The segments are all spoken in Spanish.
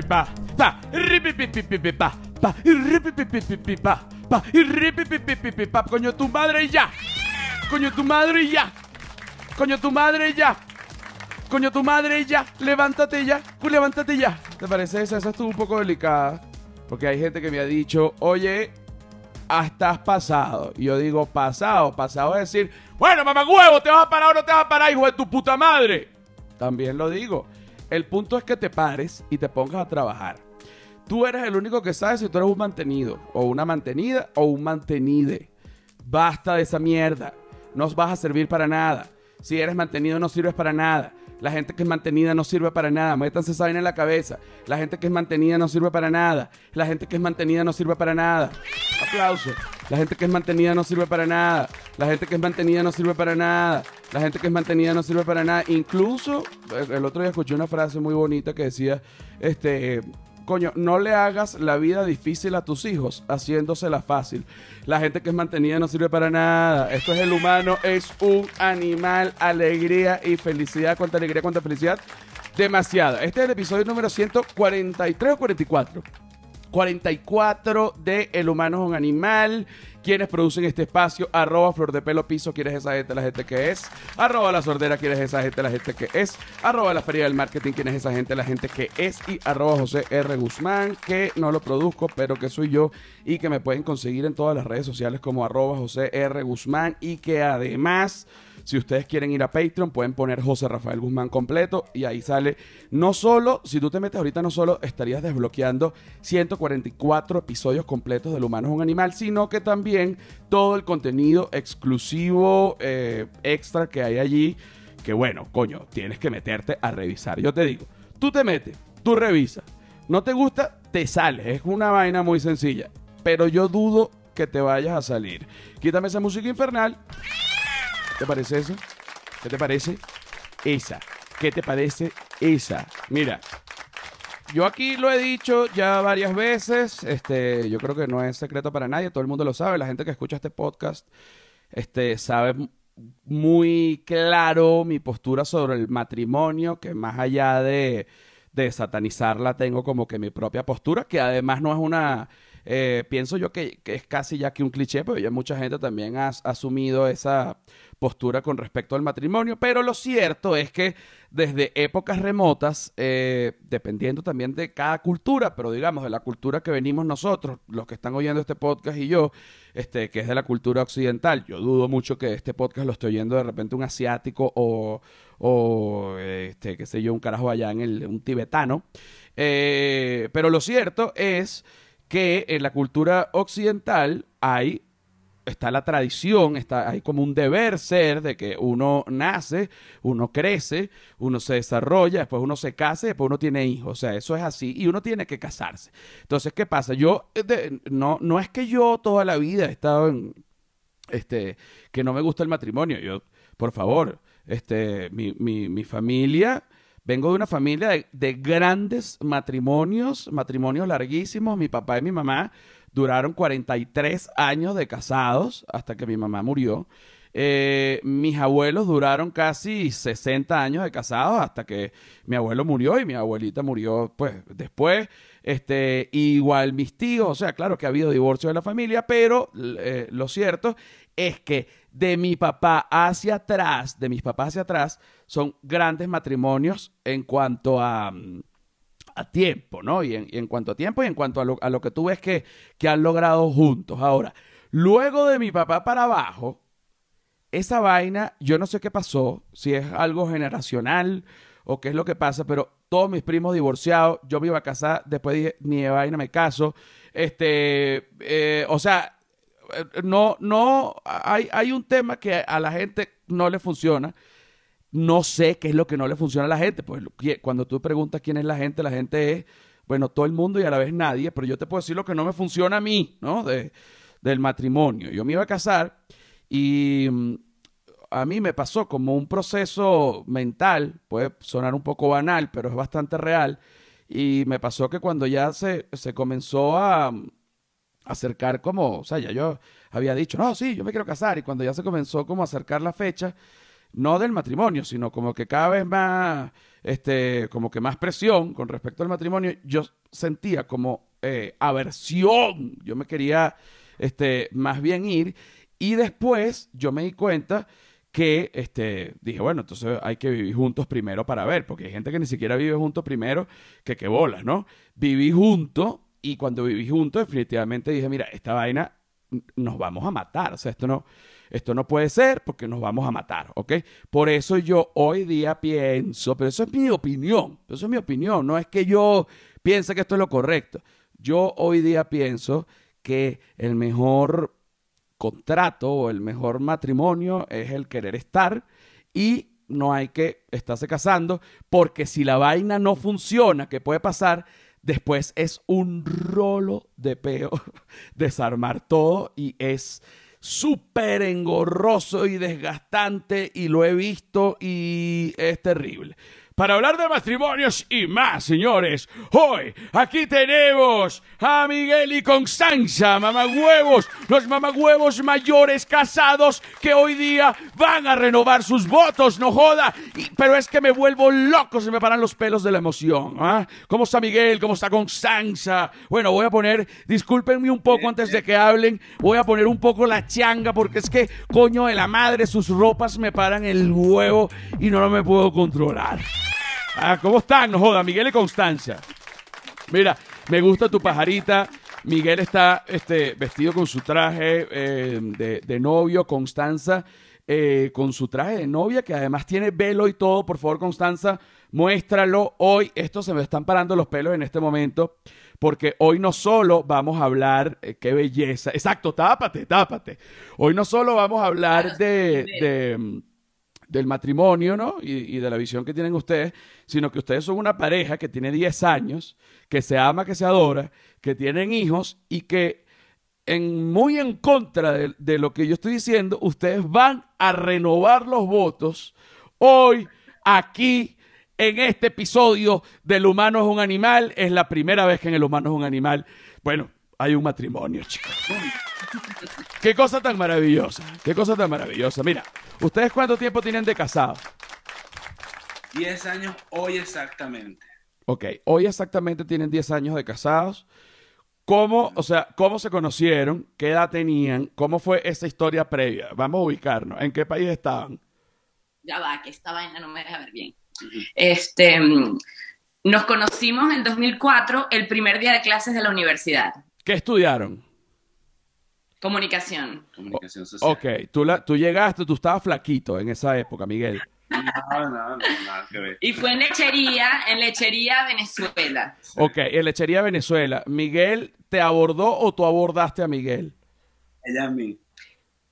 pa, ripipipipipa, pa, ripipipipipa, pa, ripipipipipa, coño tu madre ya. Coño tu madre ya. Coño tu madre ya. Coño tu madre ya. Levántate ya. Levántate ya. ¿Te parece esa? Esa estuvo un poco delicada. Porque hay gente que me ha dicho, oye, ah, estás pasado. Y yo digo, pasado. Pasado es decir, bueno, mamá huevo, ¿te vas a parar o no te vas a parar, hijo de tu puta madre? También lo digo. El punto es que te pares y te pongas a trabajar. Tú eres el único que sabe si tú eres un mantenido, o una mantenida, o un mantenide. Basta de esa mierda. No vas a servir para nada. Si eres mantenido, no sirves para nada. La gente que es mantenida no sirve para nada. Métanse esa vaina en la cabeza. La gente que es mantenida no sirve para nada. La gente que es mantenida no sirve para nada. Aplauso. La gente que es mantenida no sirve para nada. La gente que es mantenida no sirve para nada. La gente que es mantenida no sirve para nada. Incluso, el otro día escuché una frase muy bonita que decía, este, coño, no le hagas la vida difícil a tus hijos haciéndosela fácil. La gente que es mantenida no sirve para nada. Esto es el humano, es un animal, alegría y felicidad. ¿Cuánta alegría, cuánta felicidad? Demasiada. Este es el episodio número 143 o 44. 44 de El humano es un animal. Quienes producen este espacio, arroba flor de pelo piso, quieres esa gente, la gente que es. Arroba la sordera, quieres esa gente, la gente que es. Arroba la feria del marketing, quienes esa gente, la gente que es. Y arroba José R. Guzmán, que no lo produzco, pero que soy yo. Y que me pueden conseguir en todas las redes sociales como arroba José R. Guzmán. Y que además... Si ustedes quieren ir a Patreon, pueden poner José Rafael Guzmán completo y ahí sale. No solo, si tú te metes ahorita, no solo estarías desbloqueando 144 episodios completos del Humano es un Animal, sino que también todo el contenido exclusivo eh, extra que hay allí. Que bueno, coño, tienes que meterte a revisar. Yo te digo, tú te metes, tú revisas. No te gusta, te sales. Es una vaina muy sencilla. Pero yo dudo que te vayas a salir. Quítame esa música infernal. ¿Qué te parece eso? ¿Qué te parece esa? ¿Qué te parece esa? Mira, yo aquí lo he dicho ya varias veces, este, yo creo que no es secreto para nadie, todo el mundo lo sabe, la gente que escucha este podcast este, sabe muy claro mi postura sobre el matrimonio, que más allá de, de satanizarla tengo como que mi propia postura, que además no es una eh, pienso yo que, es casi ya que un cliché, pero ya mucha gente también ha, asumido esa postura con respecto al matrimonio, pero lo cierto es que desde épocas remotas, eh, dependiendo también de cada cultura, pero digamos de la cultura que venimos nosotros, los que están oyendo este podcast y yo, este, que es de la cultura occidental, yo dudo mucho que este podcast lo esté oyendo de repente un asiático o, o este, qué sé yo, un carajo allá en el, un tibetano, eh, pero lo cierto es que en la cultura occidental hay está la tradición, está, hay como un deber ser de que uno nace, uno crece, uno se desarrolla, después uno se casa después uno tiene hijos. O sea, eso es así y uno tiene que casarse. Entonces, ¿qué pasa? Yo, eh, no, no es que yo toda la vida he estado en, este, que no me gusta el matrimonio. Yo, por favor, este, mi, mi, mi familia Vengo de una familia de, grandes matrimonios, matrimonios larguísimos. Mi papá y mi mamá duraron 43 años de casados hasta que mi mamá murió. Eh, mis abuelos duraron casi 60 años de casados hasta que mi abuelo murió y mi abuelita murió pues después. Este, igual mis tíos, o sea, claro que ha habido divorcio de la familia, pero eh, lo cierto es que de mi papá hacia atrás, de mis papás hacia atrás, son grandes matrimonios en cuanto a, mm, a tiempo, ¿no? Y en, cuanto a tiempo y en cuanto a lo, a lo que tú ves que, que han logrado juntos. Ahora, luego de mi papá para abajo, esa vaina, yo no sé qué pasó, si es algo generacional o qué es lo que pasa, pero todos mis primos divorciados, yo me iba a casar, después dije, ni de vaina me caso. Este, eh, o sea, no, no, hay, hay un tema que a la gente no le funciona. No sé qué es lo que no le funciona a la gente. Pues cuando tú preguntas quién es la gente, la gente es, bueno, todo el mundo y a la vez nadie, pero yo te puedo decir lo que no me funciona a mí, ¿no? De, del matrimonio. Yo me iba a casar y mm, a mí me pasó como un proceso mental, puede sonar un poco banal, pero es bastante real. Y me pasó que cuando ya se, se comenzó a, acercar como, o sea, ya yo había dicho, no, sí, yo me quiero casar, y cuando ya se comenzó como a acercar la fecha, no del matrimonio, sino como que cada vez más este, como que más presión con respecto al matrimonio, yo sentía como eh, aversión. Yo me quería este, más bien ir. Y después yo me di cuenta que este, dije, bueno, entonces hay que vivir juntos primero para ver, porque hay gente que ni siquiera vive juntos primero, que qué bolas, ¿no? Viví juntos y cuando viví juntos definitivamente dije, mira, esta vaina nos vamos a matar, o sea, esto no, esto no puede ser porque nos vamos a matar, ¿ok? Por eso yo hoy día pienso, pero eso es mi opinión, eso es mi opinión, no es que yo piense que esto es lo correcto. Yo hoy día pienso que el mejor contrato o el mejor matrimonio es el querer estar y no hay que estarse casando porque si la vaina no funciona, ¿qué puede pasar? Después es un rolo de peo desarmar todo y es súper engorroso y desgastante y lo he visto y es terrible para hablar de matrimonios y más, señores. Hoy aquí tenemos a Miguel y Constanza, mamagüevos, los mamagüevos mayores casados que hoy día van a renovar sus votos, no joda. pero es que me vuelvo loco, se me paran los pelos de la emoción. ¿ah? ¿Cómo está Miguel? ¿Cómo está Constanza? Bueno, voy a poner, discúlpenme un poco antes de que hablen, voy a poner un poco la changa porque es que, coño de la madre, sus ropas me paran el huevo y no lo me puedo controlar. Ah, ¿Cómo están? No joda, Miguel y Constanza. Mira, me gusta tu pajarita. Miguel está este, vestido con su traje eh, de, novio, Constanza, eh, con su traje de novia, que además tiene velo y todo. Por favor, Constanza, muéstralo. Hoy, esto se me están parando los pelos en este momento, porque hoy no solo vamos a hablar, eh, qué belleza, exacto, tápate, tápate. Hoy no solo vamos a hablar de del matrimonio, ¿no? Y, de la visión que tienen ustedes, sino que ustedes son una pareja que tiene 10 años, que se ama, que se adora, que tienen hijos y que en, muy en contra de, de lo que yo estoy diciendo, ustedes van a renovar los votos hoy, aquí, en este episodio del humano es un animal. Es la primera vez que en el humano es un animal, bueno, hay un matrimonio, chicos. Qué cosa tan maravillosa, qué cosa tan maravillosa. Mira, ¿ustedes cuánto tiempo tienen de casados? Diez años hoy exactamente. Ok, hoy exactamente tienen diez años de casados. ¿Cómo, o sea, cómo se conocieron? ¿Qué edad tenían? ¿Cómo fue esa historia previa? Vamos a ubicarnos. ¿En qué país estaban? Ya va, que esta vaina no me deja ver bien. Este, nos conocimos en 2004, el primer día de clases de la universidad. ¿Qué estudiaron? Comunicación. Comunicación social. Ok, tú, la, tú llegaste, tú estabas flaquito en esa época, Miguel. No, no, no, nada que ver. Y fue en lechería, en lechería Venezuela. Ok, en lechería Venezuela. ¿Miguel te abordó o tú abordaste a Miguel? Ella a mí.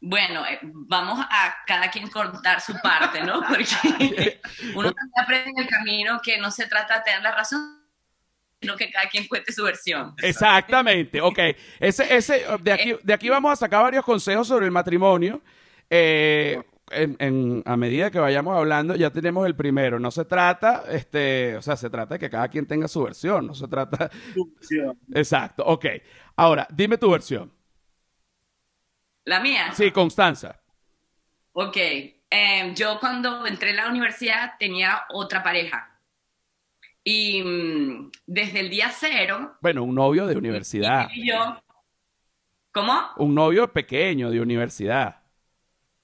Bueno, eh, vamos a cada quien contar su parte, ¿no? Porque uno también aprende en el camino que no se trata de tener la razón, sino que cada quien cuente su versión. Exactamente, ok. Ese, ese, de, aquí, de aquí vamos a sacar varios consejos sobre el matrimonio. Eh, en, a medida que vayamos hablando, ya tenemos el primero. No se trata, este, o sea, se trata de que cada quien tenga su versión. No se trata. Su versión. Exacto, ok. Ahora, dime tu versión. ¿La mía? Sí, Constanza. Ok. Em, yo cuando entré a la universidad tenía otra pareja. Y mm, desde el día cero. Bueno, un novio de universidad. Y yo. ¿Cómo? Un novio pequeño de universidad.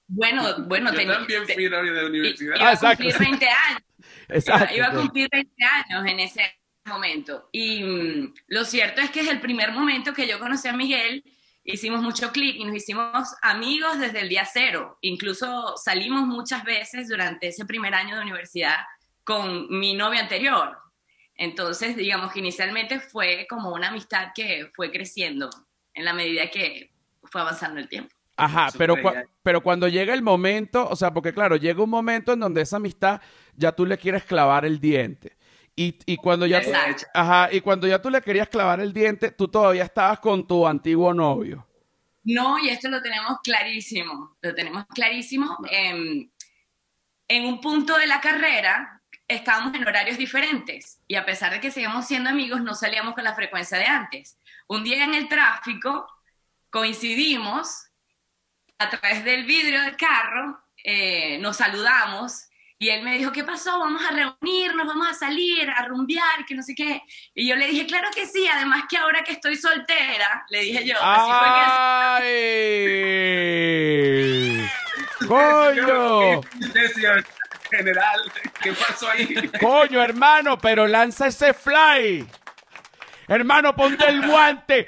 Bueno, bueno, yo también fui novio de universidad. Iba a cumplir 20 años. Exacto. Iba, a cumplir 20 años en ese momento. Y mm, lo cierto es que es el primer momento que yo conocí a Miguel. Hicimos mucho clic y nos hicimos amigos desde el día cero. Incluso salimos muchas veces durante ese primer año de universidad con mi novio anterior. Entonces, digamos que inicialmente fue como una amistad que fue creciendo en la medida que fue avanzando el tiempo. Ajá, pero, pero cuando llega el momento, o sea, porque claro, llega un momento en donde esa amistad ya tú le quieres clavar el diente. Y, cuando ya ajá, y cuando ya tú le querías clavar el diente, tú todavía estabas con tu antiguo novio. No, y esto lo tenemos clarísimo, lo tenemos clarísimo. en un punto de la carrera, estábamos en horarios diferentes y a pesar de que seguíamos siendo amigos, no salíamos con la frecuencia de antes. Un día en el tráfico coincidimos a través del vidrio del carro, eh, nos saludamos Y él me dijo, ¿qué pasó? Vamos a reunirnos, vamos a salir, a rumbear, que no sé qué. Y yo le dije, claro que sí, además que ahora que estoy soltera, le dije yo. Así fue que ¡Ay! ¡Coño! General, ¿qué pasó ahí? ¡Coño, hermano! Pero lanza ese fly. Hermano, ponte el guante.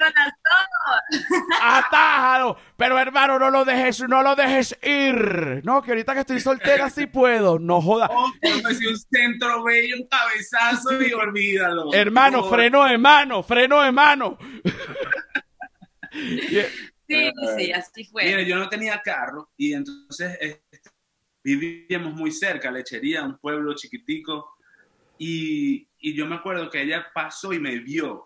Atájalo. Pero hermano, no lo dejes, no lo dejes ir. No, que ahorita que estoy soltera sí puedo. No joda. Oh, un centro bello, un cabezazo y olvídalo. Hermano, No, freno de mano, freno de mano. Y- Sí, sí, así fue. Mira, yo no tenía carro y entonces este, vivíamos muy cerca, Lechería, un pueblo chiquitico. Y, y yo me acuerdo que ella pasó y me vio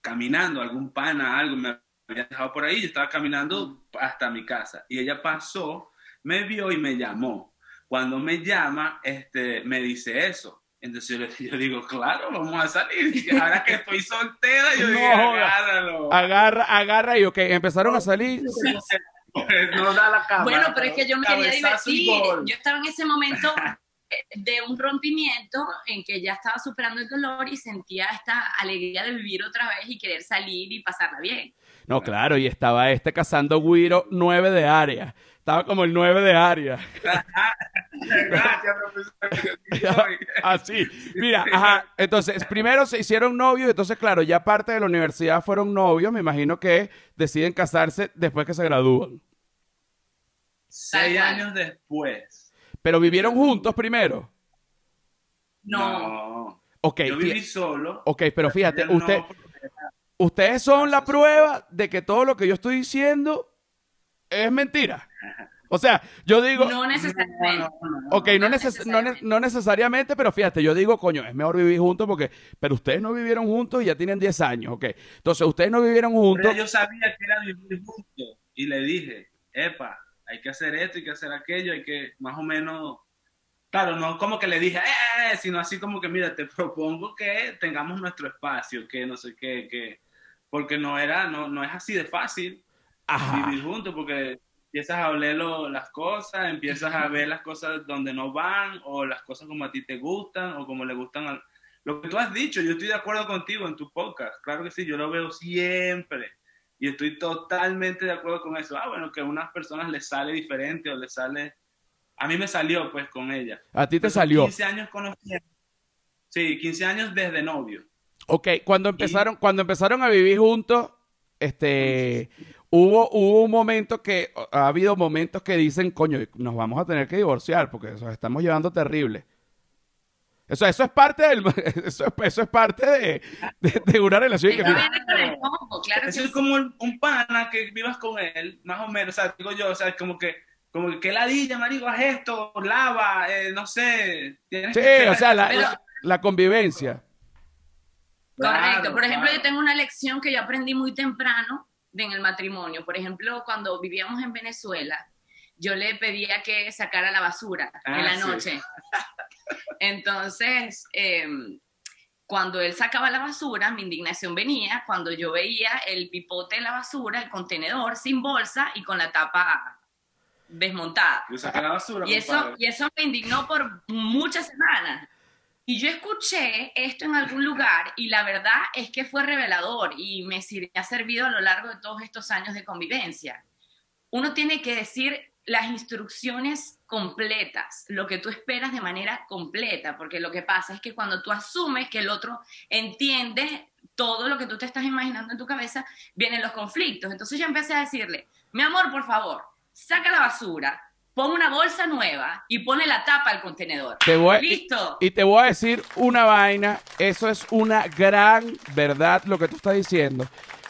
caminando, algún pana, algo, me había dejado por ahí, yo estaba caminando hasta mi casa. Y ella pasó, me vio y me llamó. Cuando me llama, este, me dice eso. Entonces yo, digo, claro, vamos a salir. Ahora que estoy soltera, yo No joda. agárralo. agarra, agarra y ok, empezaron a salir. no da la cámara. Bueno, pero es que yo me quería divertir. Yo estaba en ese momento de un rompimiento en que ya estaba superando el dolor y sentía esta alegría de vivir otra vez y querer salir y pasarla bien. No, claro, y estaba este cazando Guiro 9 de área. Estaba como el 9 de área. Gracias, profesor. Así. Mira, ajá. Entonces, primero se hicieron novios, entonces, claro, ya parte de la universidad fueron novios. Me imagino que deciden casarse después que se gradúan. Seis años después. Pero vivieron juntos primero. No. Ok, Yo viví solo. ok, pero fíjate, no, usted, ustedes son la prueba de que todo lo que yo estoy diciendo es mentira. O sea, yo digo, No necesariamente. Ok, no, no neces- no ne- necesariamente. no necesariamente, pero fíjate, yo digo, coño, es mejor vivir juntos porque, pero ustedes no vivieron juntos y ya tienen 10 años, ok. Entonces, ustedes no vivieron Pero juntos. yo sabía que era vivir juntos. Y le dije, epa, hay que hacer esto, hay que hacer aquello, hay que más o menos. Claro, no como que le dije, eh, sino así como que, mira, te propongo que tengamos nuestro espacio, que no sé qué, que. Porque no era, no, no es así de fácil. Ajá. vivir juntos porque empiezas a oler lo- las cosas, empiezas a ver las cosas donde no van o las cosas como a ti te gustan o como le gustan a... Lo que tú has dicho, yo estoy de acuerdo contigo en tu podcast, claro que sí, yo lo veo siempre y estoy totalmente de acuerdo con eso. Ah, bueno, que a unas personas les sale diferente o les sale... A mí me salió pues con ella. A ti te salió. 15 años conociendo. Sí, 15 años desde novio. Ok, cuando empezaron, cuando empezaron a vivir juntos, este, hubo, hubo un momento que, ha habido momentos que dicen, coño, nos vamos a tener que divorciar porque nos estamos llevando terrible. Eso, eso es parte del, eso, es- eso es parte de, de- de una relación que el combo, claro que Eso es sí. como un, un pana que vivas con él, más o menos, o sea, digo yo, o sea, como que, como que, ¿qué ladilla, marico, haz esto, lava, eh, no sé. tienes Sí, que- o sea, la, Pero- la- la convivencia. Correcto. Claro, Por ejemplo, claro. yo tengo una lección que yo aprendí muy temprano en el matrimonio. Por ejemplo, cuando vivíamos en Venezuela, yo le pedía que sacara la basura Ah, en la sí. noche. Entonces, eh, cuando él sacaba la basura, mi indignación venía cuando yo veía el pipote de la basura, el contenedor sin bolsa y con la tapa desmontada. Yo saqué la basura, Y eso, compadre. y eso me indignó por muchas semanas. Y yo escuché esto en algún lugar y la verdad es que fue revelador y me, ha servido a lo largo de todos estos años de convivencia. Uno tiene que decir las instrucciones completas, lo que tú esperas de manera completa, porque lo que pasa es que cuando tú asumes que el otro entiende todo lo que tú te estás imaginando en tu cabeza, vienen los conflictos. Entonces yo empecé a decirle, mi amor, por favor, saca la basura, pon una bolsa nueva y pone la tapa al contenedor. Te voy, y, Listo. y te voy a decir una vaina, eso es una gran verdad lo que tú estás diciendo.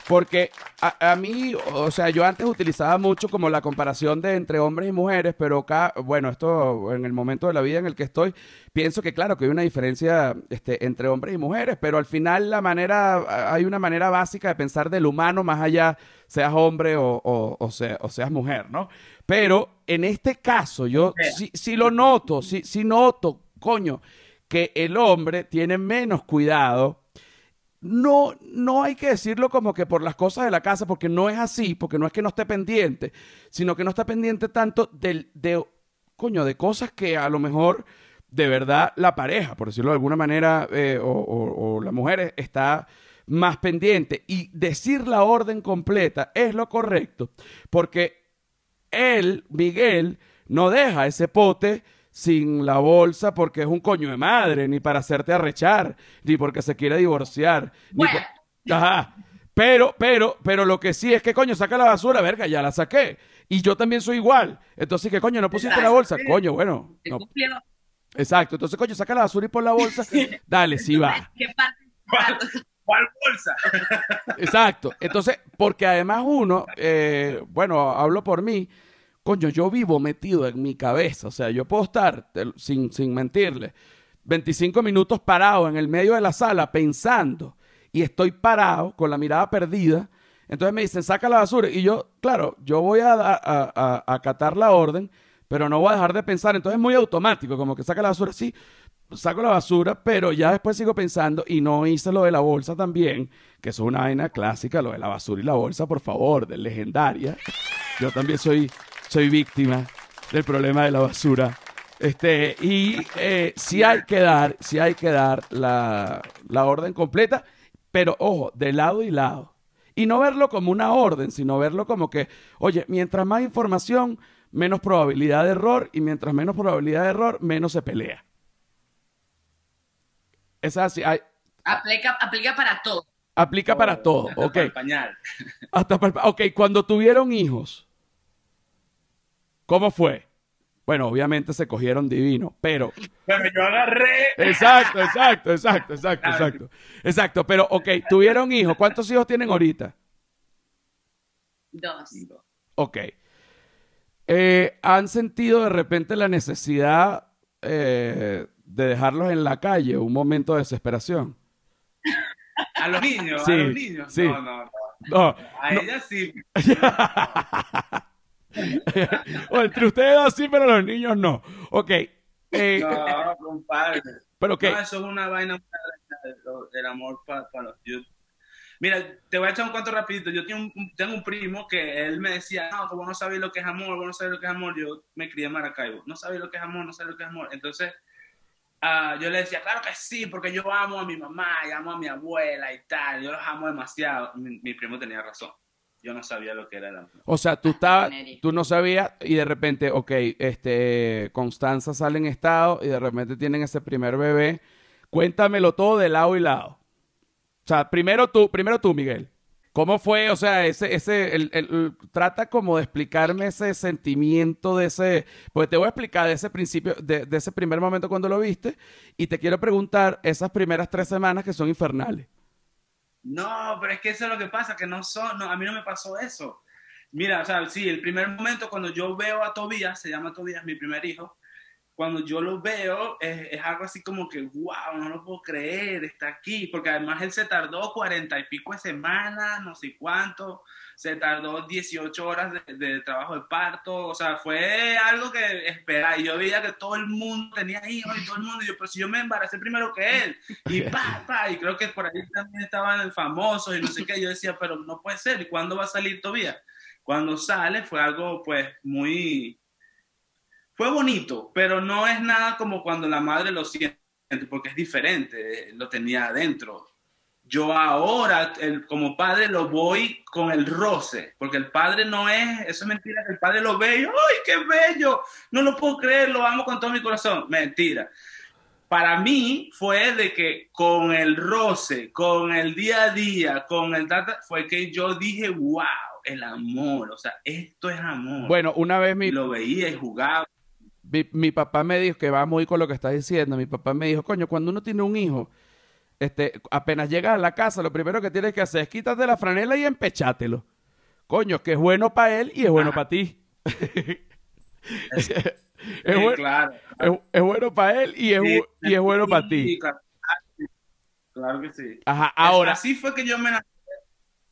Porque a, a mí, o sea, yo antes utilizaba mucho como la comparación de entre hombres y mujeres, pero acá, bueno, esto en el momento de la vida en el que estoy, pienso que claro que hay una diferencia este, entre hombres y mujeres, pero al final la manera, hay una manera básica de pensar del humano más allá, seas hombre o, o- o sea- o seas mujer, ¿no? Pero en este caso, yo sí, sí lo noto, sí, sí noto, coño, que el hombre tiene menos cuidado. No, no hay que decirlo como que por las cosas de la casa, porque no es así, porque no es que no esté pendiente, sino que no está pendiente tanto del, de coño, de cosas que a lo mejor de verdad la pareja, por decirlo de alguna manera, eh, o, o- o la mujer está más pendiente. Y decir la orden completa es lo correcto, porque él, Miguel, no deja ese pote sin la bolsa porque es un coño de madre, ni para hacerte arrechar, ni porque se quiere divorciar. ni Bueno. por- Ajá. Pero, pero, pero lo que sí es que, coño, saca la basura, verga, ya la saqué. Y yo también soy igual. Entonces, que coño, no pusiste la bolsa. Coño, bueno. No. Exacto. Entonces, coño, saca la basura y pon la bolsa. Dale, sí va. ¿Qué parte? ¿Cuál, cuál bolsa? Exacto. Entonces, porque además uno, eh, bueno, hablo por mí, coño, yo vivo metido en mi cabeza. O sea, yo puedo estar, sin, sin mentirle, 25 minutos parado en el medio de la sala pensando y estoy parado con la mirada perdida. Entonces me dicen, saca la basura. Y yo, claro, yo voy a, acatar la orden, pero no voy a dejar de pensar. Entonces es muy automático, como que saca la basura, sí, saco la basura, pero ya después sigo pensando y no hice lo de la bolsa también, que es una vaina clásica, lo de la basura y la bolsa, por favor, de legendaria. Yo también soy, soy víctima del problema de la basura. Este, y eh, sí hay que dar, sí hay que dar la, la orden completa, pero ojo, de lado y lado. Y no verlo como una orden, sino verlo como que, oye, mientras más información, menos probabilidad de error, y mientras menos probabilidad de error, menos se pelea. Es así, hay- Aplica, aplica para todo. aplica para todo, Hasta ok. para el pañal. Hasta para el- ok, cuando tuvieron hijos, ¿cómo fue? Bueno, obviamente se cogieron divino, pero Pero yo agarré. Exacto, exacto, exacto, exacto, exacto. Exacto, pero ok, tuvieron hijos. ¿Cuántos hijos tienen ahorita? Dos. Ok. Eh, ¿Han sentido de repente la necesidad eh, de dejarlos en la calle, un momento de desesperación? A los niños, Sí, a los niños. sí. No, no, no. No. A ella sí. o entre ustedes dos sí, pero los niños no. Ok. eh, No, compadre. pero ok. No, eso es una vaina muy grande, lo- el amor para los yo- Mira, te voy a echar un cuento rapidito. Yo tengo un, tengo un primo que él me decía, no, como no sabes lo que es amor, vos no sabes lo que es amor. Yo me crié en Maracaibo. No sabes lo que es amor, no sabes lo que es amor. Entonces, ah, yo le decía, claro que sí, porque yo amo a mi mamá y amo a mi abuela y tal. Yo los amo demasiado. Mi, mi primo tenía razón. Yo no sabía lo que era el amor. O sea, tú estabas, tú no sabías y de repente, ok, este, Constanza sale en estado y de repente tienen ese primer bebé. Cuéntamelo todo de lado y lado. O sea, primero tú, primero tú, Miguel. ¿Cómo fue? O sea, ese, ese, el, el- trata como de explicarme ese sentimiento de ese, pues te voy a explicar de ese principio, de, de ese primer momento cuando lo viste, y te quiero preguntar esas primeras tres semanas que son infernales. No, pero es que eso es lo que pasa, que no son, no, a mí no me pasó eso. Mira, o sea, sí, el primer momento cuando yo veo a Tobías, se llama Tobías, mi primer hijo, cuando yo lo veo es, es algo así como que, wow, no lo puedo creer, está aquí, porque además él se tardó cuarenta y pico de semanas, no sé cuánto, se tardó 18 horas de, de trabajo de parto, o sea, fue algo que esperaba, y yo veía que todo el mundo tenía hijos y todo el mundo, y yo, pero si yo me embaracé primero que él, y pa, pa, y creo que por ahí también estaban famosos y no sé qué, yo decía, pero no puede ser, ¿y cuándo va a salir Tobías? Cuando sale fue algo pues muy, fue bonito, pero no es nada como cuando la madre lo siente, porque es diferente, eh, lo tenía adentro. Yo ahora, el- como padre, lo voy con el roce, porque el padre no es, eso es mentira, que el padre lo ve y, ¡ay, qué bello! No lo puedo creer, lo amo con todo mi corazón. Mentira. Para mí fue de que con el roce, con el día a día, con el data, fue que yo dije, wow, el amor, o sea, esto es amor. Bueno, una vez mi, lo veía y jugaba. Mi, mi papá me dijo, que va muy con lo que estás diciendo, mi papá me dijo, coño, cuando uno tiene un hijo, este, apenas llegas a la casa, lo primero que tienes que hacer es quítate la franela y empechátelo. Coño, que es bueno para él y es bueno para ti. es, Sí, buen- claro. es- es bueno para él y es, bu- y es bueno para ti. Claro, que sí. Ajá, ahora, Así fue que yo me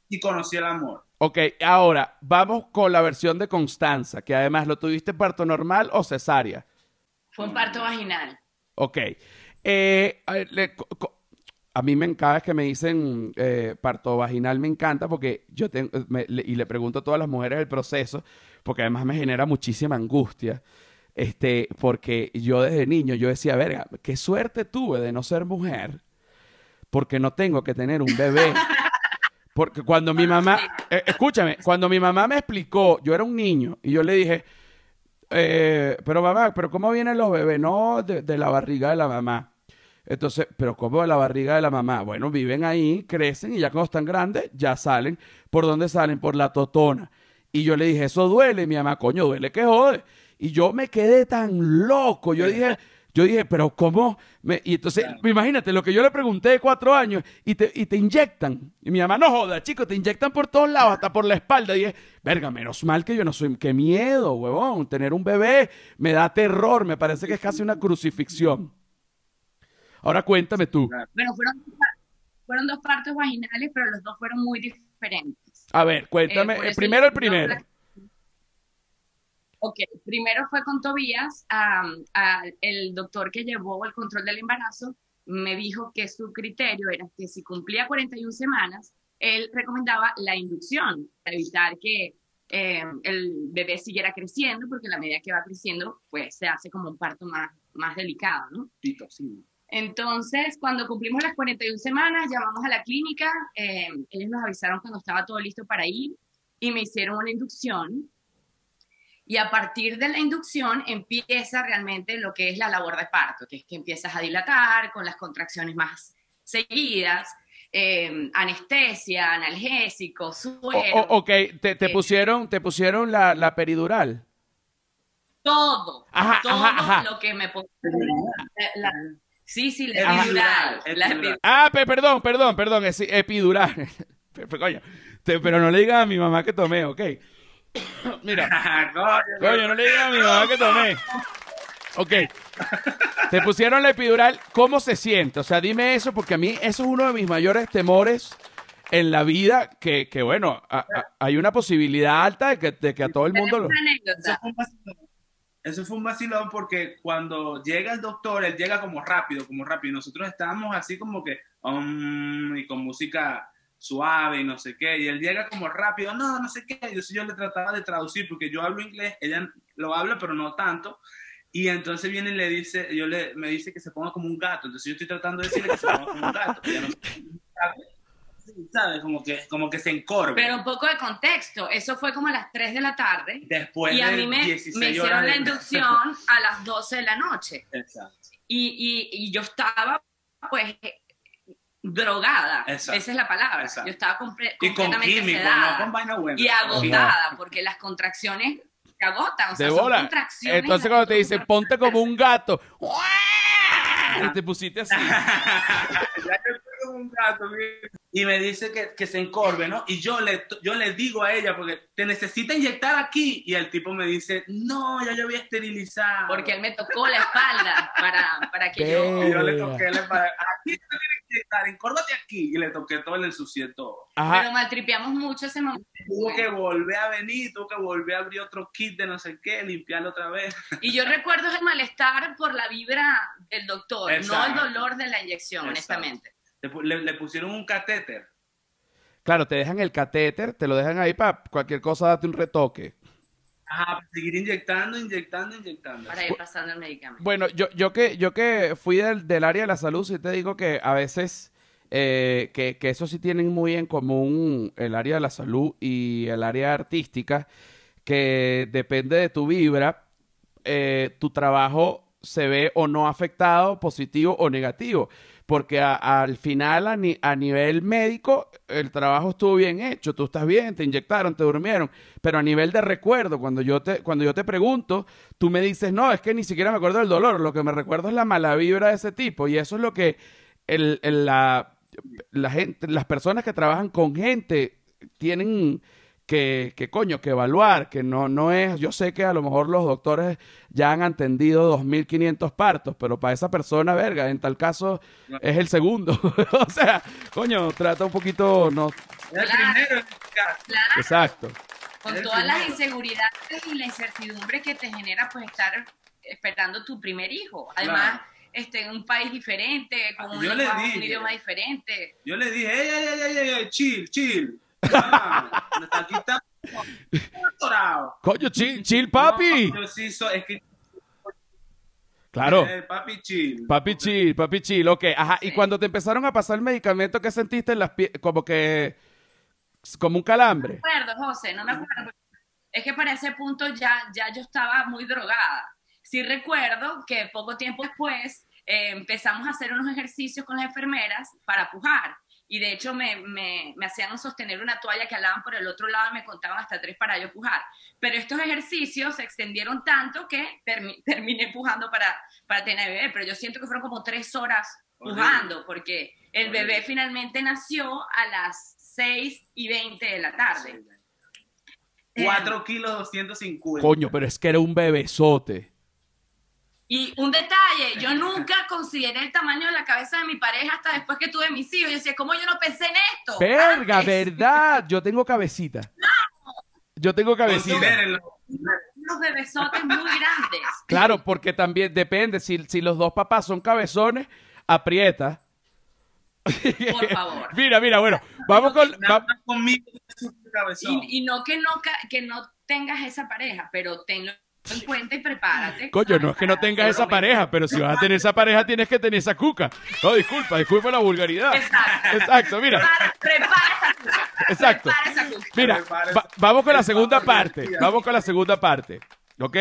y conocí el amor. Ok, ahora, vamos con la versión de Constanza, que además lo tuviste parto normal o cesárea. Fue un parto vaginal. Ok. Eh, le- a mí me encanta que me dicen eh, parto vaginal, me encanta porque yo tengo, me- le- y le pregunto a todas las mujeres el proceso, porque además me genera muchísima angustia. este, porque yo desde niño yo decía, verga, qué suerte tuve de no ser mujer, porque no tengo que tener un bebé. Porque cuando mi mamá, eh, escúchame, cuando mi mamá me explicó, yo era un niño y yo le dije, eh, pero mamá, pero ¿cómo vienen los bebés? No, de, de la barriga de la mamá. Entonces, pero ¿cómo de la barriga de la mamá? Bueno, viven ahí, crecen y ya cuando están grandes, ya salen. ¿Por dónde salen? Por la totona. Y yo le dije, eso duele. Mi mamá, coño, duele que jode. Y yo me quedé tan loco. Yo dije, yo dije, pero ¿cómo? Me- y entonces, imagínate, lo que yo le pregunté de cuatro años y te, y te inyectan. Y mi mamá, no joda, chico, te inyectan por todos lados, hasta por la espalda. Y dije, verga, menos mal que yo no soy, qué miedo, huevón. Tener un bebé me da terror, me parece que es casi una crucifixión. Ahora cuéntame tú. Bueno, fueron, fueron dos partos vaginales, pero los dos fueron muy diferentes. A ver, cuéntame, Eh, eh, primero el primero. Ok, primero fue con Tobías, am, a- el doctor que llevó el control del embarazo me dijo que su criterio era que si cumplía 41 semanas, él recomendaba la inducción para evitar que eh, el bebé siguiera creciendo, porque a la medida que va creciendo, pues se hace como un parto más, más delicado, ¿no? Tito, sí. Entonces, cuando cumplimos las 41 semanas, llamamos a la clínica, eh, ellos nos avisaron cuando estaba todo listo para ir y me hicieron una inducción. Y a partir de la inducción empieza realmente lo que es la labor de parto, que es que empiezas a dilatar con las contracciones más seguidas, eh, anestesia, analgésico, suero, o- ok, te, te Eh. pusieron, te pusieron la, la peridural. todo, Ajá, todo ajá, ajá. lo que me la- la- sí, sí, la epidural, la Epidural. epidural. Ah, pe- perdón, perdón, perdón, es epidural. Coño, te- pero no le digas a mi mamá que tomé, ok. Mira, Coño, coño, no le digas a mi mamá que tomé. Ok. Te pusieron la epidural, ¿cómo se siente? O sea, dime eso, porque a mí eso es uno de mis mayores temores en la vida, que, que bueno, a- a- hay una posibilidad alta de que, de que a todo el mundo lo... Eso fue un vacilón. Eso fue un vacilón porque cuando llega el doctor, él llega como rápido, como rápido. Y nosotros estábamos así como que, um, y con música suave y no sé qué. Y él llega como rápido, no, no sé qué. Y entonces yo le trataba de traducir porque yo hablo inglés, ella lo habla, pero no tanto. Y entonces viene y le dice, yo le, me dice que se ponga como un gato. Entonces yo estoy tratando de decirle que se ponga como un gato. No ¿sabes? Como que, como que se encorva. Pero un poco de contexto, eso fue como a las 3 de la tarde Después y a de mí me, 16 me hicieron la inducción a las 12 de la noche Exacto. y, y, y yo estaba pues drogada, Exacto. esa es la palabra, Exacto. yo estaba comple- Y con completamente químico, sedada no con vaina buena. y agotada porque las contracciones te agotan, o sea, De son bola. contracciones Entonces cuando te dicen, ponte como un gato. Y te pusiste así. un gato, y me dice que, que se encorve, ¿no? Y yo le, yo le digo a ella, porque te necesita inyectar aquí. Y el tipo me dice, no, ya yo voy a esterilizar. porque él me tocó la espalda para, para que yo... Y yo le toqué, le pa- aquí te tienes que inyectar, encórvate aquí. Y le toqué todo, le ensucié todo. Pero maltripeamos mucho ese momento. Tuvo que volver a venir, tuvo que volver a abrir otro kit de no sé qué, limpiarlo otra vez. Y yo recuerdo el malestar por la vibra del doctor, Exacto. no el dolor de la inyección, Exacto. honestamente. Le, le- le pusieron un catéter. Claro, te dejan el catéter, te lo dejan ahí para cualquier cosa, date un retoque. Ajá, seguir inyectando, inyectando, inyectando. Para ir pasando el medicamento. Bueno, yo, yo que, yo que fui del, del área de la salud, sí te digo que a veces eh, que, que eso sí tienen muy en común el área de la salud y el área artística, que depende de tu vibra, eh, tu trabajo se ve o no afectado, positivo o negativo. Porque al final, a, a nivel médico, el trabajo estuvo bien hecho, tú estás bien, te inyectaron, te durmieron. Pero a nivel de recuerdo, cuando yo te, cuando yo te pregunto, tú me dices, no, es que ni siquiera me acuerdo del dolor, lo que me recuerdo es la mala vibra de ese tipo. Y eso es lo que el- el- la, la gente, las personas que trabajan con gente tienen que, que coño, que evaluar, que no, no es, yo sé que a lo mejor los doctores ya han atendido 2.500 partos, pero para esa persona, verga, en tal caso es el segundo. o sea, coño, trata un poquito, no, Era el Claro. primero en este. Claro, exacto. con el todas las inseguridades y la incertidumbre que te genera pues estar esperando tu primer hijo. Además, Claro. este, en un país diferente, con un, Yo le lenguaje, un idioma diferente. Yo le dije, ey, ey, ey, chill, chill. Aquí está atorado. Coño, chill, chill, papi. No, yo sí soy, es que Claro. Eh, papi chill. Papi chill, papi chill, ok. Ajá, y cuando te empezaron a pasar el medicamento, ¿qué sentiste en las piernas? Como que... Como un calambre. No me acuerdo, José, no me acuerdo. Es que para ese punto ya, ya yo estaba muy drogada. Sí recuerdo que poco tiempo después eh, empezamos a hacer unos ejercicios con las enfermeras para pujar. Y de hecho me, me, me hacían sostener una toalla que alaban por el otro lado y me contaban hasta tres para yo pujar. Pero estos ejercicios se extendieron tanto que termi- terminé pujando para, para tener bebé. Pero yo siento que fueron como tres horas pujando porque el bebé finalmente nació a las 6 y 20 de la tarde. 4 kilos 250. Coño, pero es que era un bebesote. Y un detalle, yo nunca consideré el tamaño de la cabeza de mi pareja hasta después que tuve mis hijos. Yo decía, ¿cómo yo no pensé en esto? Verga, Antes, verdad. Yo tengo cabecita. Yo tengo cabecita. Considérenlo. Unos bebesotes muy grandes. Claro, porque también depende. Si, si los dos papás son cabezones, aprieta. Por favor. Mira, mira, bueno. Vamos con... Va- conmigo. Y, y no, que no que no tengas esa pareja, pero tenlo en cuenta y prepárate. Coño, no es que no tengas esa pareja, pero si vas a tener esa pareja tienes que tener esa cuca. No, disculpa, disculpa la vulgaridad. Exacto. Exacto, mira. Prepara, esa cuca. Exacto. Prepara esa cuca. Mira, va- vamos con la segunda parte. Vamos con la segunda parte. ¿Ok?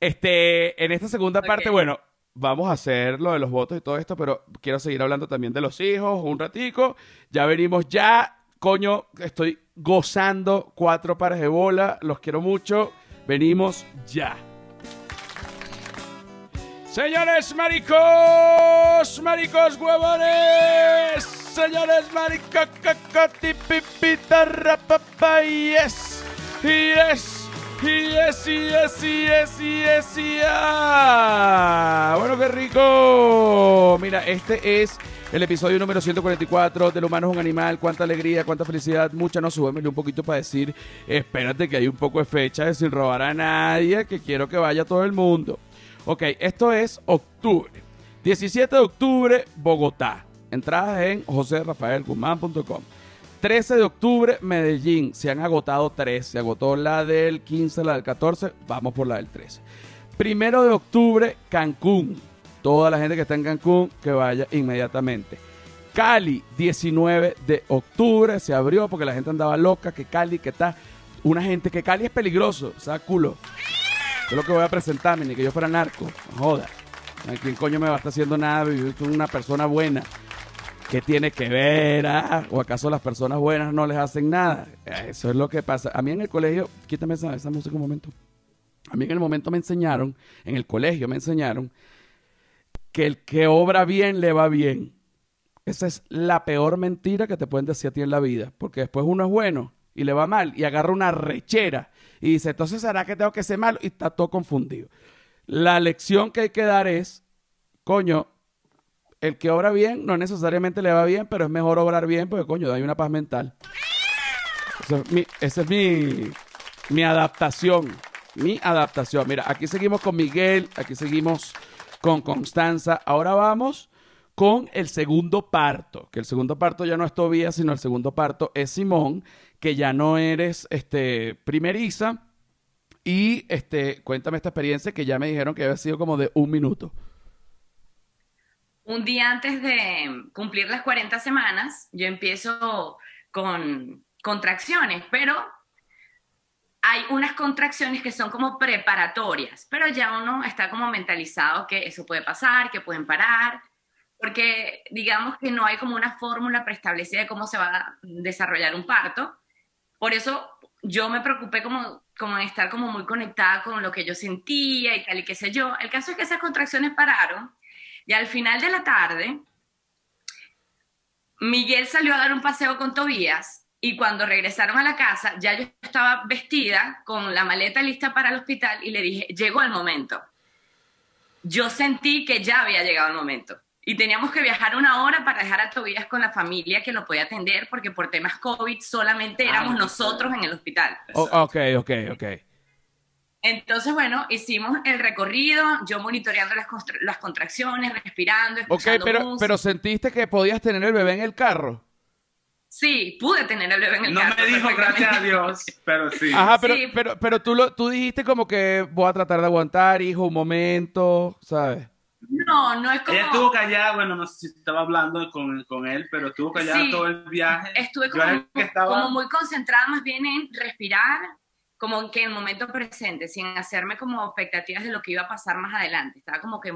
Este, en esta segunda parte, bueno, vamos a hacer lo de los votos y todo esto, pero quiero seguir hablando también de los hijos un ratico. Ya venimos ya. Coño, estoy gozando cuatro pares de bola. Los quiero mucho. Venimos ya. Señores maricos, maricos huevones, señores maricos, pipita, rapapa, yes, yes, yes, yes, yes, yes, yeah. Bueno, qué rico. Mira, este es el episodio número 144 del humano es un animal. Cuánta alegría, cuánta felicidad, mucha. No, súbemele un poquito para decir, espérate que hay un poco de fecha sin robar a nadie, que quiero que vaya todo el mundo. Ok, esto es octubre. 17 de octubre, Bogotá. Entradas en joserrafaelguzmán.com. 13 de octubre, Medellín. Se han agotado tres. Se agotó la del 15, la del 14. Vamos por la del 13. Primero de octubre, Cancún. Toda la gente que está en Cancún, que vaya inmediatamente. Cali, 19 de octubre. Se abrió porque la gente andaba loca. Que Cali, que está. Una gente que Cali es peligroso. O sea, culo. Yo lo que voy a presentarme, ni que yo fuera narco. Joda. ¿A ¿Quién coño me va a estar haciendo nada? Yo soy una persona buena. ¿Qué tiene que ver? ah? ¿O acaso las personas buenas no les hacen nada? Eso es lo que pasa. A mí en el colegio, quítame esa, esa música un momento. A mí en el momento me enseñaron, en el colegio me enseñaron, que el que obra bien le va bien. Esa es la peor mentira que te pueden decir a ti en la vida. Porque después uno es bueno y le va mal y agarra una rechera y dice, entonces será que tengo que ser malo y está todo confundido. La lección que hay que dar es, coño, el que obra bien no necesariamente le va bien, pero es mejor obrar bien porque, coño, hay una paz mental. Esa es mi, esa es mi, mi adaptación. Mi adaptación. Mira, aquí seguimos con Miguel, aquí seguimos con Constanza. Ahora vamos con el segundo parto, que el segundo parto ya no es Tobías, sino el segundo parto es Simón, que ya no eres este primeriza. Y este, cuéntame esta experiencia que ya me dijeron que había sido como de un minuto. Un día antes de cumplir las 40 semanas, yo empiezo con contracciones, pero hay unas contracciones que son como preparatorias, pero ya uno está como mentalizado que eso puede pasar, que pueden parar, porque digamos que no hay como una fórmula preestablecida de cómo se va a desarrollar un parto. Por eso yo me preocupé como, como en estar como muy conectada con lo que yo sentía y tal y qué sé yo. El caso es que esas contracciones pararon y al final de la tarde, Miguel salió a dar un paseo con Tobías y cuando regresaron a la casa, ya yo estaba vestida con la maleta lista para el hospital y le dije, llegó el momento. Yo sentí que ya había llegado el momento. Y teníamos que viajar una hora para dejar a Tobías con la familia que lo podía atender, porque por temas COVID solamente éramos Ah, nosotros en el hospital. O- ok, ok, ok. Entonces, bueno, hicimos el recorrido, yo monitoreando las, las contracciones, respirando, Ok, escuchando pero, música. pero sentiste que podías tener el bebé en el carro. Sí, pude tener el bebé en el No carro. me dijo gracias a Dios, pero sí. Ajá, pero, Sí. pero, pero tú, lo, tú dijiste como que voy a tratar de aguantar, hijo, un momento, ¿sabes? No, no es como... Ella estuvo callada, bueno, no sé si estaba hablando con, con él, pero estuvo callada Sí. todo el viaje. Estuve estaba- como muy concentrada más bien en respirar, como que en el momento presente, sin hacerme como expectativas de lo que iba a pasar más adelante. Estaba como que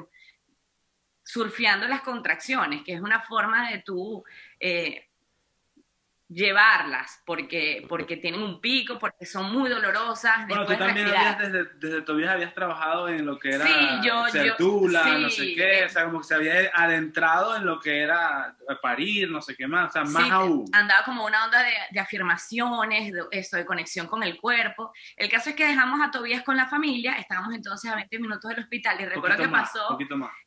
surfeando las contracciones, que es una forma de tú eh, llevarlas, porque, porque tienen un pico, porque son muy dolorosas. Bueno, tú también habías, desde, desde tu vida habías trabajado en lo que era Sí, yo- sí. no sé qué, o sea, como que se había adentrado en lo que era parir, no sé qué más, o sea, más Sí, aún. andaba como una onda de, de afirmaciones, de, eso, de conexión con el cuerpo. El caso es que dejamos a Tobías con la familia, estábamos entonces a 20 minutos del hospital y recuerdo que más, pasó,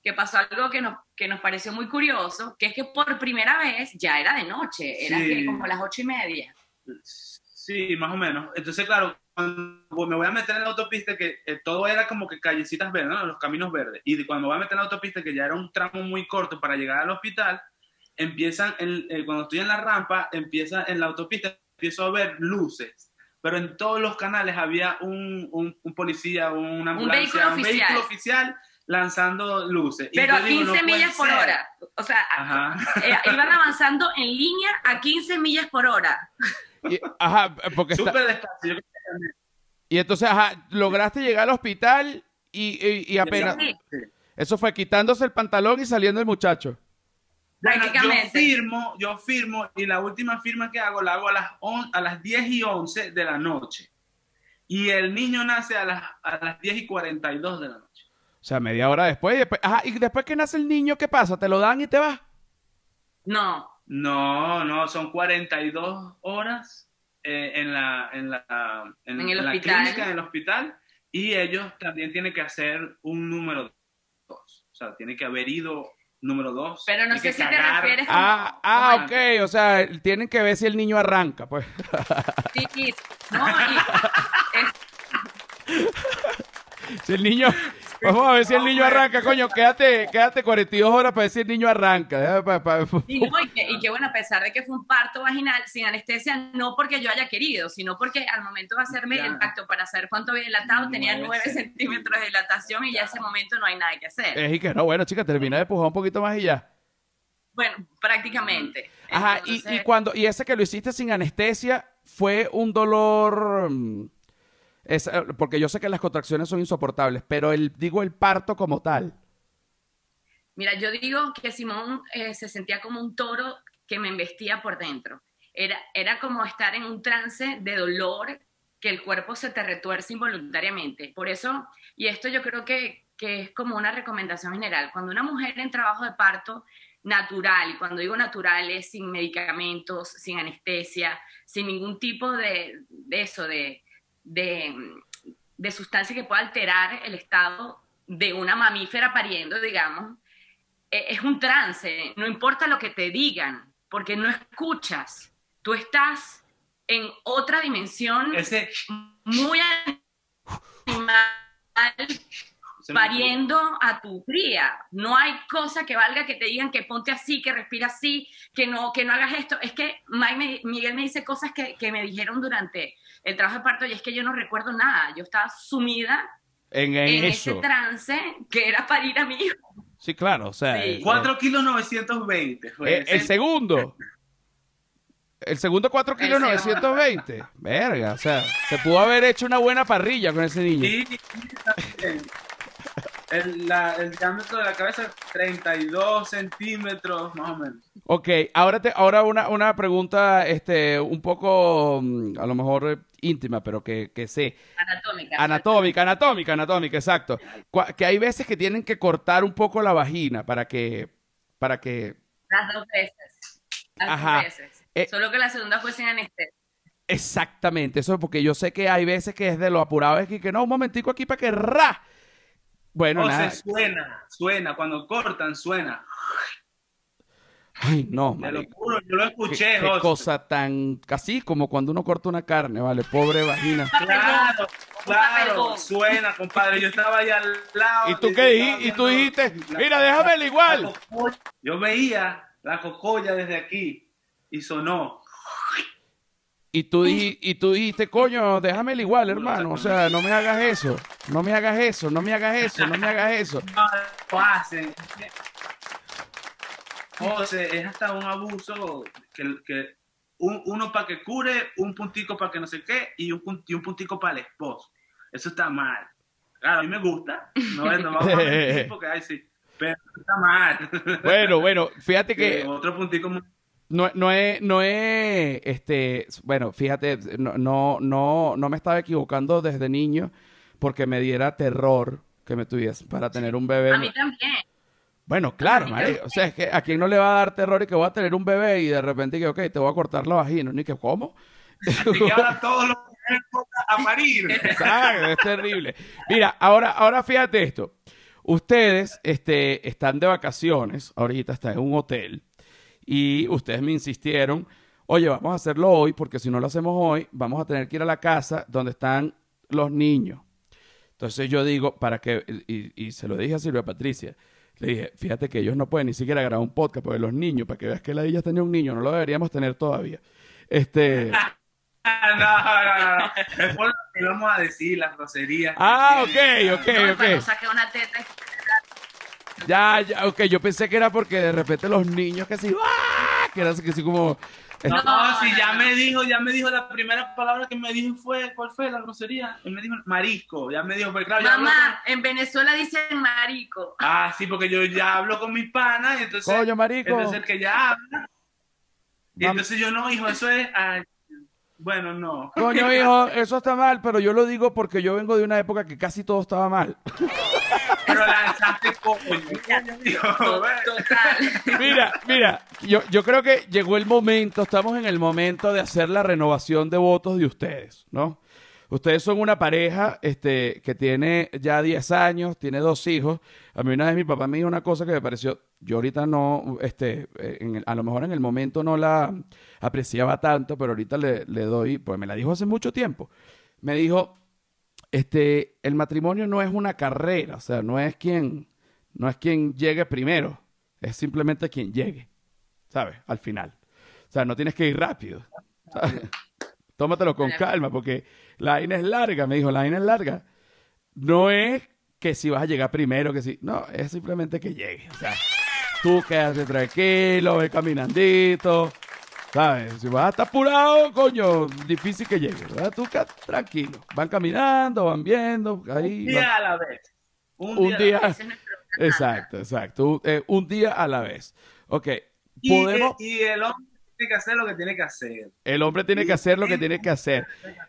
que pasó algo que nos, que nos pareció muy curioso, que es que por primera vez ya era de noche, era que como las ocho y media. Sí, más o menos. Entonces, claro, cuando me voy a meter en la autopista, que eh, todo era como que callecitas verdes, ¿no? los caminos verdes. Y cuando me voy a meter en la autopista, que ya era un tramo muy corto para llegar al hospital, empiezan, en- eh, cuando estoy en la rampa, empieza en la autopista, empiezo a ver luces. Pero en todos los canales había un, un, un policía, una ambulancia, vehículo un oficial. vehículo oficial lanzando luces. Pero a digo, 15 no puede millas por ser. hora. O sea, Ajá. eh, iban avanzando en línea a 15 millas por hora. Y- ajá, porque está- Súper despacio. Y entonces, ajá, lograste llegar al hospital y, y- y apenas... Sí. Eso fue quitándose el pantalón y saliendo el muchacho. Bueno, yo Prácticamente. firmo, yo firmo y la última firma que hago la hago a las, on- a las 10 y 11 de la noche. Y el niño nace a las, a las 10 y 42 de la noche. O sea, media hora después. Y después, ajá, y después que nace el niño, ¿qué pasa? ¿Te lo dan y te vas? No, No, no, son 42 horas eh, en, la, en, la, en, En el en la hospital. clínica, en el hospital. Y ellos también tienen que hacer un número 2. O sea, tiene que haber ido número 2. pero no sé si te refieres como... Ah, ah, ok. O sea, tienen que ver si el niño arranca, pues. Sí, sí. No, y- es- Si el niño... Vamos a ver si el niño arranca, coño. Quédate, quédate 42 horas para ver si el niño arranca. Déjame pa- pa- y, no, y que, y que, bueno, a pesar de que fue un parto vaginal sin anestesia, no porque yo haya querido, sino porque al momento de hacerme el impacto para saber cuánto había dilatado, tenía Nueve 9 centímetros de dilatación y ya ese momento no hay nada que hacer. Es y que no, bueno, chica, termina de empujar un poquito más y ya. Bueno, prácticamente. Ajá, y, Entonces, y cuando, y ese que lo hiciste sin anestesia, fue un dolor. Es, eh, porque yo sé que las contracciones son insoportables, pero el, digo el parto como tal. Mira, yo digo que Simón eh, se sentía como un toro que me embestía por dentro. Era, era como estar en un trance de dolor que el cuerpo se te retuerce involuntariamente. Por eso, y esto yo creo que, que es como una recomendación general, cuando una mujer en trabajo de parto natural, y cuando digo natural es sin medicamentos, sin anestesia, sin ningún tipo de, de eso, de, de, de sustancia que pueda alterar el estado de una mamífera pariendo, digamos, eh, es un trance, no importa lo que te digan, porque no escuchas, tú estás en otra dimensión Ese. muy animal pariendo a tu cría. No hay cosa que valga que te digan que ponte así, que respira así, que no, que no hagas esto. Es que Mike me- Miguel me dice cosas que, que me dijeron durante el trabajo de parto y es que yo no recuerdo nada. Yo estaba sumida En, en en ese trance que era parir a mi hijo. Sí, claro, o sea. Sí. el- 4 kilos 920. fue el, el ese. segundo. El segundo 4 El kilos segundo. 920. Verga, o sea, se pudo haber hecho una buena parrilla con ese niño. Sí. El, la- el diámetro de la cabeza, 32 centímetros, más o menos. Ok, ahora, te, ahora una, una pregunta este, un poco, mm, a lo mejor eh, íntima, pero que, que sé. Anatómica. Anatómica, anatómica, anatómica, exacto. Que hay veces que tienen que cortar un poco la vagina para que, para que, Las dos veces. Las Ajá. dos veces. Eh. Solo que la segunda fue sin anestesia. exactamente, eso porque yo sé que hay veces que es de lo apurado, es que, que no, un momentico aquí para que ra. Bueno, O nada. se suena, suena, cuando cortan, suena. Ay, no, Te lo juro, yo lo Qué, escuché, qué José. cosa tan, casi como cuando uno corta una carne, vale, pobre vagina. Claro, claro, suena, compadre. Yo estaba ahí al lado. ¿Y tú qué dijiste? Y tú dijiste, mira, déjamela la igual. Yo veía la cocoya desde aquí y sonó. Y tú, di- y tú dijiste, coño, déjame igual, hermano. O sea, no me hagas eso. No me hagas eso, no me hagas eso, no me hagas eso. No, lo hacen. José, es hasta un abuso que, que un- uno para que cure, un puntico para que no sé qué y un, y un puntico para el esposo. Eso está mal. Claro, a mí me gusta. No, no vamos a mentir porque, ay, sí. Pero está mal. Bueno, bueno, fíjate que otro puntico muy- no, no es, no es, este, bueno, fíjate, no, no, no, no me estaba equivocando desde niño porque me diera terror que me tuviese para tener un bebé. A mí también. Bueno, claro, A mí marico. O sea, es que a quién no le va a dar terror y que voy a tener un bebé y de repente que, ok, te voy a cortar la vagina. Ni que, ¿cómo? Y ahora todos los a parir. Exacto, es terrible. Mira, ahora, ahora fíjate esto. Ustedes este, están de vacaciones, ahorita están en un hotel, y ustedes me insistieron, oye, vamos a hacerlo hoy, porque si no lo hacemos hoy, vamos a tener que ir a la casa donde están los niños. Entonces yo digo, para que, y, y se lo dije a Silvia Patricia, le dije, fíjate que ellos no pueden ni siquiera grabar un podcast, porque los niños, para que veas que la ella tenía un niño, no lo deberíamos tener todavía. Este, no, no, no. Es por lo que vamos a decir, las groserías. ah, ok, ok, No, ok. para no saque una teta. Ya, ya, ok, yo pensé que era porque de repente los niños que así, ¡ah! que era así, que así como... No, No, si ya me dijo, ya me dijo la primera palabra que me dijo fue, ¿cuál fue la grosería? Él me dijo marisco, ya me dijo, pero claro, Mamá, en Venezuela dicen marico. Ah, sí, porque yo ya hablo con mis panas y entonces... Coño, marico. Entonces el que ya habla. Y Mam- entonces yo no, hijo, eso es... ay, bueno, no. Coño, hijo, eso está mal, pero yo lo digo porque yo vengo de una época que casi todo estaba mal. Pero lanzaste coño. Mira, mira, yo, yo creo que llegó el momento, estamos en el momento de hacer la renovación de votos de ustedes, ¿no? Ustedes son una pareja este, que tiene ya 10 años, tiene dos hijos. A mí una vez mi papá me dijo una cosa que me pareció, yo ahorita no, este, eh, en el- a lo mejor en el momento no la apreciaba tanto, pero ahorita le, le doy, pues me la dijo hace mucho tiempo. Me dijo, este, el matrimonio no es una carrera, o sea, no es quien, no es quien llegue primero, es simplemente quien llegue, ¿sabes? Al final. O sea, no tienes que ir rápido. ¿sabes? Tómatelo con calma, porque la vaina es larga, me dijo, la vaina es larga. No es que si vas a llegar primero, que si, no, es simplemente que llegue. O sea, tú quédate tranquilo, ve caminandito, ¿sabes? Si vas a estar apurado, coño, difícil que llegue, ¿verdad? Tú quédate tranquilo. Van caminando, van viendo, ahí. Un van- día a la vez. Un, un a la día. vez. Exacto, exacto. Un, eh, un día a la vez. Ok. Y, Podemos. y el hombre tiene que hacer lo que tiene que hacer. El hombre tiene que hacer lo que tiene que hacer.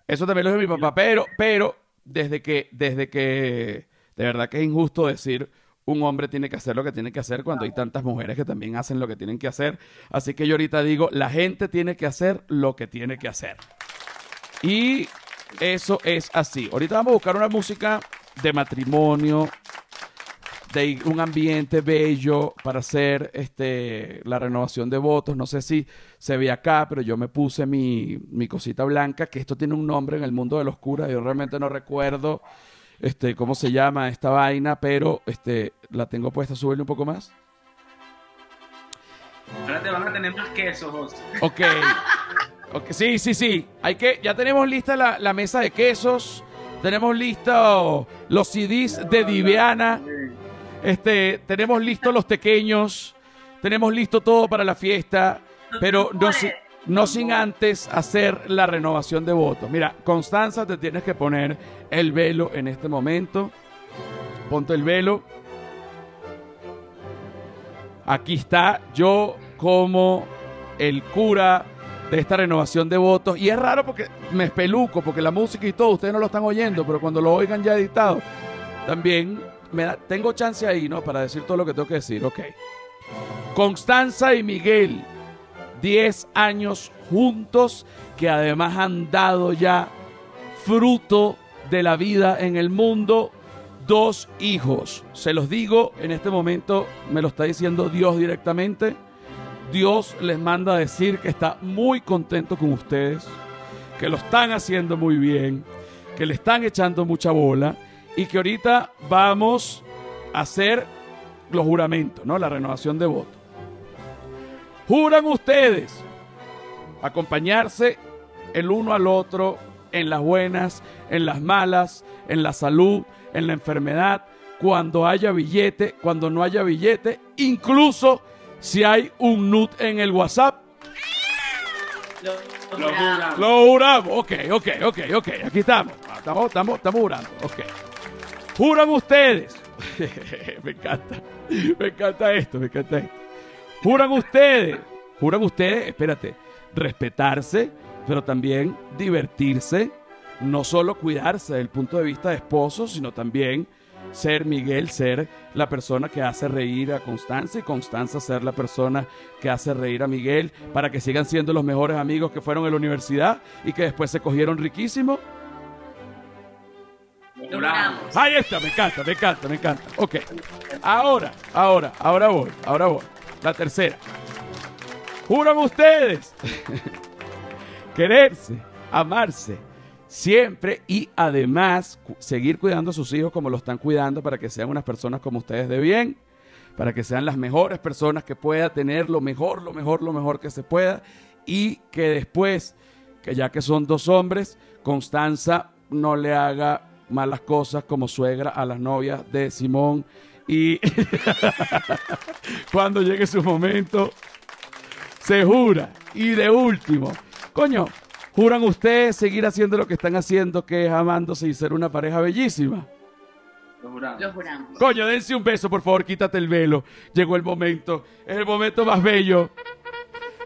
Eso también lo dijo mi papá, pero, pero desde que, desde que, de verdad que es injusto decir un hombre tiene que hacer lo que tiene que hacer cuando hay tantas mujeres que también hacen lo que tienen que hacer. Así que yo ahorita digo, la gente tiene que hacer lo que tiene que hacer. Y eso es así. Ahorita vamos a buscar una música de matrimonio, de un ambiente bello para hacer este, la renovación de votos. No sé si se ve acá, pero yo me puse mi, mi cosita blanca, que esto tiene un nombre en el mundo de los curas. Yo realmente no recuerdo este, cómo se llama esta vaina, pero este, la tengo puesta. Súbele un poco más. Ahora te van a tener más quesos, José. Ok. Ok, Sí, sí, sí. Hay que, ya tenemos lista la, la mesa de quesos. Tenemos listo los CDs de Diviana. Este, tenemos listos los pequeños. Tenemos listo todo para la fiesta. Pero no, si- no sin antes hacer la renovación de votos. Mira, Constanza, te tienes que poner el velo en este momento. Ponte el velo. Aquí está yo como el cura de esta renovación de votos. Y es raro porque me espeluco, porque la música y todo, ustedes no lo están oyendo, pero cuando lo oigan ya editado, también me tengo chance ahí, ¿no? Para decir todo lo que tengo que decir, ok. Constanza y Miguel, 10 años juntos, que además han dado ya fruto de la vida en el mundo, dos hijos. Se los digo, en este momento me lo está diciendo Dios directamente. Dios les manda a decir que está muy contento con ustedes, que lo están haciendo muy bien, que le están echando mucha bola y que ahorita vamos a hacer los juramentos, ¿no? La renovación de votos. Juran ustedes acompañarse el uno al otro en las buenas, en las malas, en la salud, en la enfermedad, cuando haya billete, cuando no haya billete, incluso si hay un nut en el WhatsApp. Lo, Lo juramos. Lo juramos. Ok, ok, ok, ok. Aquí estamos. Estamos, estamos, estamos jurando. Ok. Juran ustedes. me encanta. Me encanta esto, me encanta esto. Juran ustedes. Juran ustedes, espérate, respetarse, pero también divertirse. No solo cuidarse desde el punto de vista de esposo, sino también ser Miguel, ser la persona que hace reír a Constanza y Constanza ser la persona que hace reír a Miguel para que sigan siendo los mejores amigos que fueron en la universidad y que después se cogieron riquísimo. Ahí está, me encanta, me encanta, me encanta. Ok. Ahora, ahora, ahora voy, ahora voy. La tercera. Juran ustedes quererse, amarse siempre y además seguir cuidando a sus hijos como lo están cuidando para que sean unas personas como ustedes de bien, para que sean las mejores personas que pueda tener lo mejor, lo mejor, lo mejor que se pueda y que después, que ya que son dos hombres, Constanza no le haga malas cosas como suegra a las novias de Simón y cuando llegue su momento se jura. Y de último, coño, juran ustedes seguir haciendo lo que están haciendo, que es amándose y ser una pareja bellísima. Lo juramos. Lo juramos. Coño, dense un beso, por favor, quítate el velo. Llegó el momento, es el momento más bello.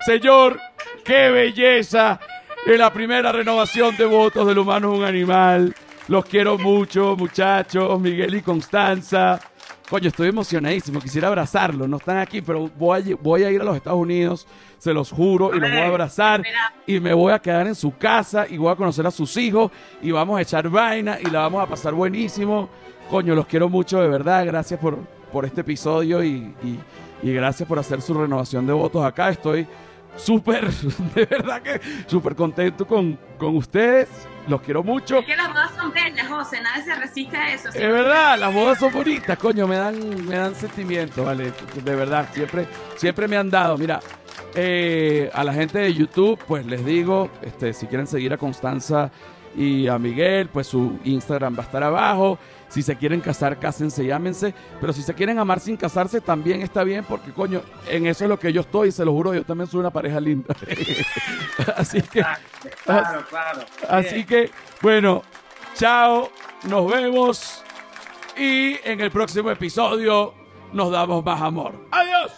Señor, qué belleza. En la primera renovación de votos del humano es un animal. Los quiero mucho, muchachos, Miguel y Constanza. Coño, estoy emocionadísimo, quisiera abrazarlos. No están aquí, pero voy a, lle- voy a ir a los Estados Unidos, se los juro, y los voy a abrazar. Y me voy a quedar en su casa y voy a conocer a sus hijos y vamos a echar vaina y la vamos a pasar buenísimo. Coño, los quiero mucho, de verdad. Gracias por, por este episodio y, y- y gracias por hacer su renovación de votos acá. Estoy súper, de verdad que súper contento con, con ustedes. Los quiero mucho. Es que las bodas son bellas, José. Nadie se resiste a eso. Es verdad, las bodas son bonitas, coño, me dan, me dan sentimiento, vale, de verdad, siempre, siempre me han dado. Mira, eh, a la gente de YouTube, pues les digo, este, si quieren seguir a Constanza y a Miguel, pues su Instagram va a estar abajo. Si se quieren casar, cásense, llámense. Pero si se quieren amar sin casarse, también está bien, porque coño, en eso es lo que yo estoy, y se lo juro, yo también soy una pareja linda. Así que. Claro, claro. Así Bien. que, bueno, chao, nos vemos y en el próximo episodio nos damos más amor. Adiós.